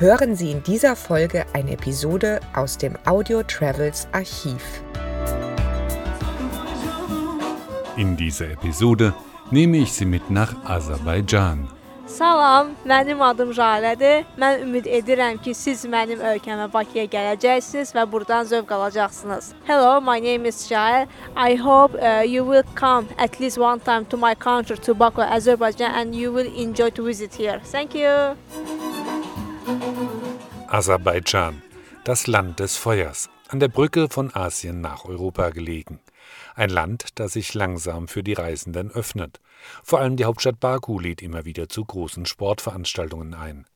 hören Sie in dieser Folge eine Episode aus dem Audio Travels Archiv. In dieser Episode nehme ich Sie mit nach Aserbaidschan. Salam, mənim adım Jalədir. Mən ümid edirəm ki, siz mənim ölkəmə Bakıya gələcəksiniz və buradan zövq alacaqsınız. Hello, my name is Jael. I hope uh, you will come at least one time to my country, to Baku, Azerbaijan, and you will enjoy to visit here. Thank you. Aserbaidschan, das Land des Feuers, an der Brücke von Asien nach Europa gelegen. Ein Land, das sich langsam für die Reisenden öffnet. Vor allem die Hauptstadt Baku lädt immer wieder zu großen Sportveranstaltungen ein.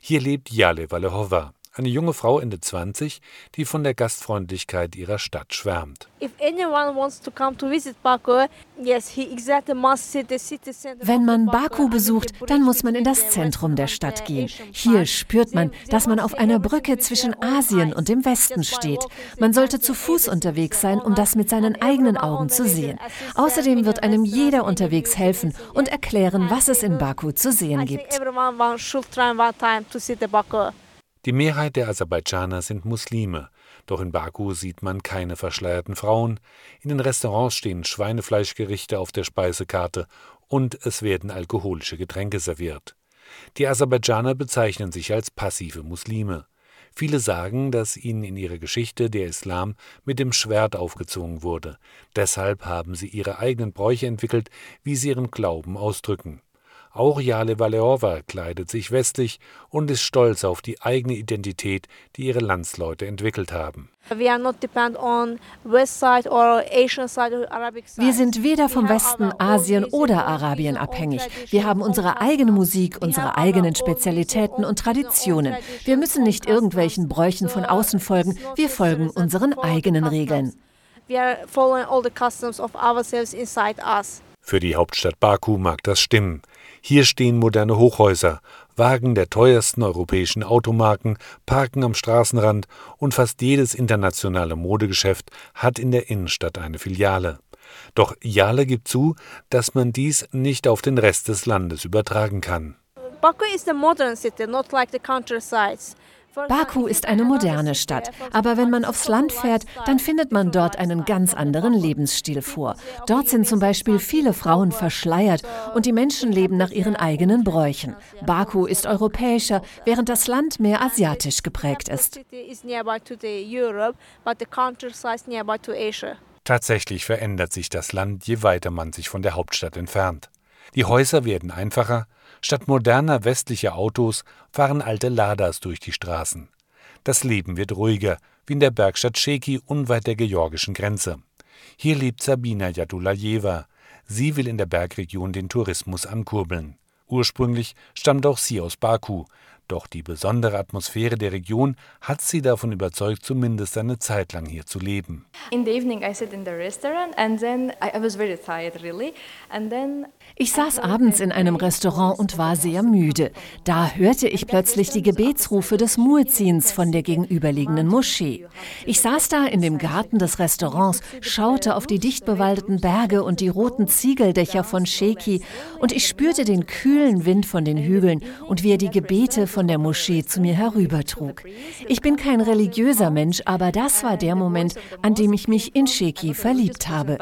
Hier lebt Jale Valehova, eine junge Frau Ende 20, die von der Gastfreundlichkeit ihrer Stadt schwärmt. Wenn man Baku besucht, dann muss man in das Zentrum der Stadt gehen. Hier spürt man, dass man auf einer Brücke zwischen Asien und dem Westen steht. Man sollte zu Fuß unterwegs sein, um das mit seinen eigenen Augen zu sehen. Außerdem wird einem jeder unterwegs helfen und erklären, was es in Baku zu sehen gibt. Die Mehrheit der Aserbaidschaner sind Muslime, doch in Baku sieht man keine verschleierten Frauen, in den Restaurants stehen Schweinefleischgerichte auf der Speisekarte und es werden alkoholische Getränke serviert. Die Aserbaidschaner bezeichnen sich als passive Muslime. Viele sagen, dass ihnen in ihrer Geschichte der Islam mit dem Schwert aufgezogen wurde. Deshalb haben sie ihre eigenen Bräuche entwickelt, wie sie ihren Glauben ausdrücken. Auch Jale Valeova kleidet sich westlich und ist stolz auf die eigene Identität, die ihre Landsleute entwickelt haben. Wir sind weder vom Westen, Asien oder Arabien abhängig. Wir haben unsere eigene Musik, unsere eigenen Spezialitäten und Traditionen. Wir müssen nicht irgendwelchen Bräuchen von außen folgen, wir folgen unseren eigenen Regeln. Für die Hauptstadt Baku mag das stimmen. Hier stehen moderne Hochhäuser, Wagen der teuersten europäischen Automarken parken am Straßenrand und fast jedes internationale Modegeschäft hat in der Innenstadt eine Filiale. Doch Jale gibt zu, dass man dies nicht auf den Rest des Landes übertragen kann. Baku is a modern city, not like the countrysides. Baku ist eine moderne Stadt, aber wenn man aufs Land fährt, dann findet man dort einen ganz anderen Lebensstil vor. Dort sind zum Beispiel viele Frauen verschleiert und die Menschen leben nach ihren eigenen Bräuchen. Baku ist europäischer, während das Land mehr asiatisch geprägt ist. Tatsächlich verändert sich das Land, je weiter man sich von der Hauptstadt entfernt. Die Häuser werden einfacher, Statt moderner westlicher Autos fahren alte Ladas durch die Straßen. Das Leben wird ruhiger, wie in der Bergstadt Sheki unweit der georgischen Grenze. Hier lebt Sabina Jadulajeva. Sie will in der Bergregion den Tourismus ankurbeln. Ursprünglich stammt auch sie aus Baku, doch die besondere Atmosphäre der Region hat sie davon überzeugt, zumindest eine Zeit lang hier zu leben. Ich saß abends in einem Restaurant und war sehr müde. Da hörte ich plötzlich die Gebetsrufe des Muezzins von der gegenüberliegenden Moschee. Ich saß da in dem Garten des Restaurants, schaute auf die dicht bewaldeten Berge und die roten Ziegeldächer von Sheki und ich spürte den kühlen Wind von den Hügeln und wie er die Gebete von der Moschee zu mir herübertrug. Ich bin kein religiöser Mensch, aber das war der Moment, an dem ich mich in Sheki verliebt habe.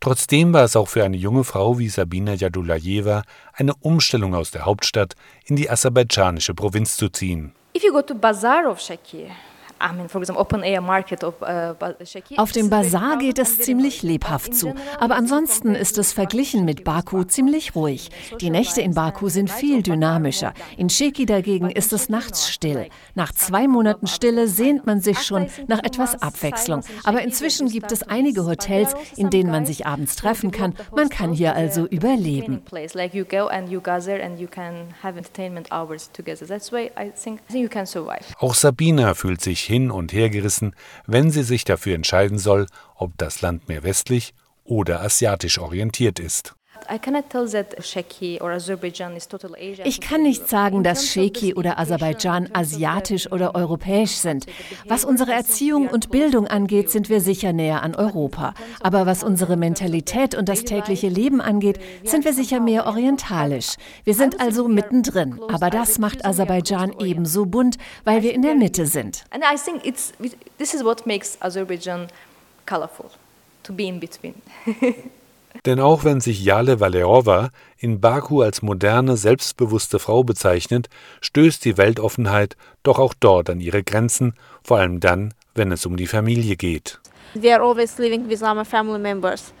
Trotzdem war es auch für eine junge Frau wie Sabina Jadulajeva eine Umstellung aus der Hauptstadt in die aserbaidschanische Provinz zu ziehen. If you go to Bazaar of Sheki, Auf dem Bazar geht es ziemlich lebhaft zu, aber ansonsten ist es verglichen mit Baku ziemlich ruhig. Die Nächte in Baku sind viel dynamischer. In Sheki dagegen ist es nachts still. Nach zwei Monaten Stille sehnt man sich schon nach etwas Abwechslung. Aber inzwischen gibt es einige Hotels, in denen man sich abends treffen kann. Man kann hier also überleben. Auch Sabina fühlt sich hin und her gerissen, wenn sie sich dafür entscheiden soll, ob das Land mehr westlich oder asiatisch orientiert ist. Ich kann nicht sagen, dass Sheki oder Aserbaidschan asiatisch oder europäisch sind. Was unsere Erziehung und Bildung angeht, sind wir sicher näher an Europa. Aber was unsere Mentalität und das tägliche Leben angeht, sind wir sicher mehr orientalisch. Wir sind also mittendrin. Aber das macht Aserbaidschan ebenso bunt, weil wir in der Mitte sind. And I think it's, this is what makes Azerbaijan colorful, to be in between. Denn auch wenn sich Jale Valerova in Baku als moderne, selbstbewusste Frau bezeichnet, stößt die Weltoffenheit doch auch dort an ihre Grenzen, vor allem dann, wenn es um die Familie geht. We are always living with our family members.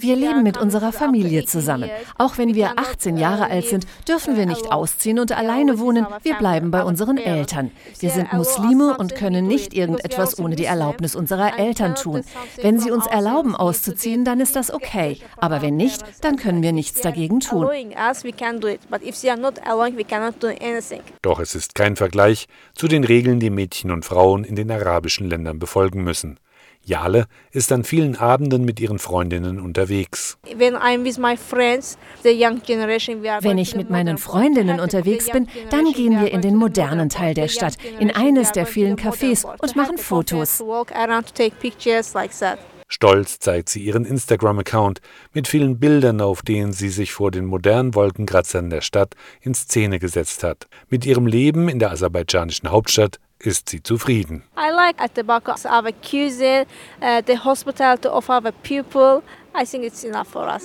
Wir leben mit unserer Familie zusammen. Auch wenn wir 18 Jahre alt sind, dürfen wir nicht ausziehen und alleine wohnen. Wir bleiben bei unseren Eltern. Wir sind Muslime und können nicht irgendetwas ohne die Erlaubnis unserer Eltern tun. Wenn sie uns erlauben, auszuziehen, dann ist das okay. Aber wenn nicht, dann können wir nichts dagegen tun. Doch es ist kein Vergleich zu den Regeln, die Mädchen und Frauen in den arabischen Ländern befolgen müssen. Jale ist an vielen Abenden mit ihren Freundinnen unterwegs. Wenn ich mit meinen Freundinnen unterwegs bin, dann gehen wir in den modernen Teil der Stadt, in eines der vielen Cafés und machen Fotos. Stolz zeigt sie ihren Instagram-Account mit vielen Bildern, auf denen sie sich vor den modernen Wolkenkratzern der Stadt in Szene gesetzt hat. Mit ihrem Leben in der aserbaidschanischen Hauptstadt ist sie zufrieden. I like at the back of our cuisine, uh, the hospitality of our people. I think it's enough for us.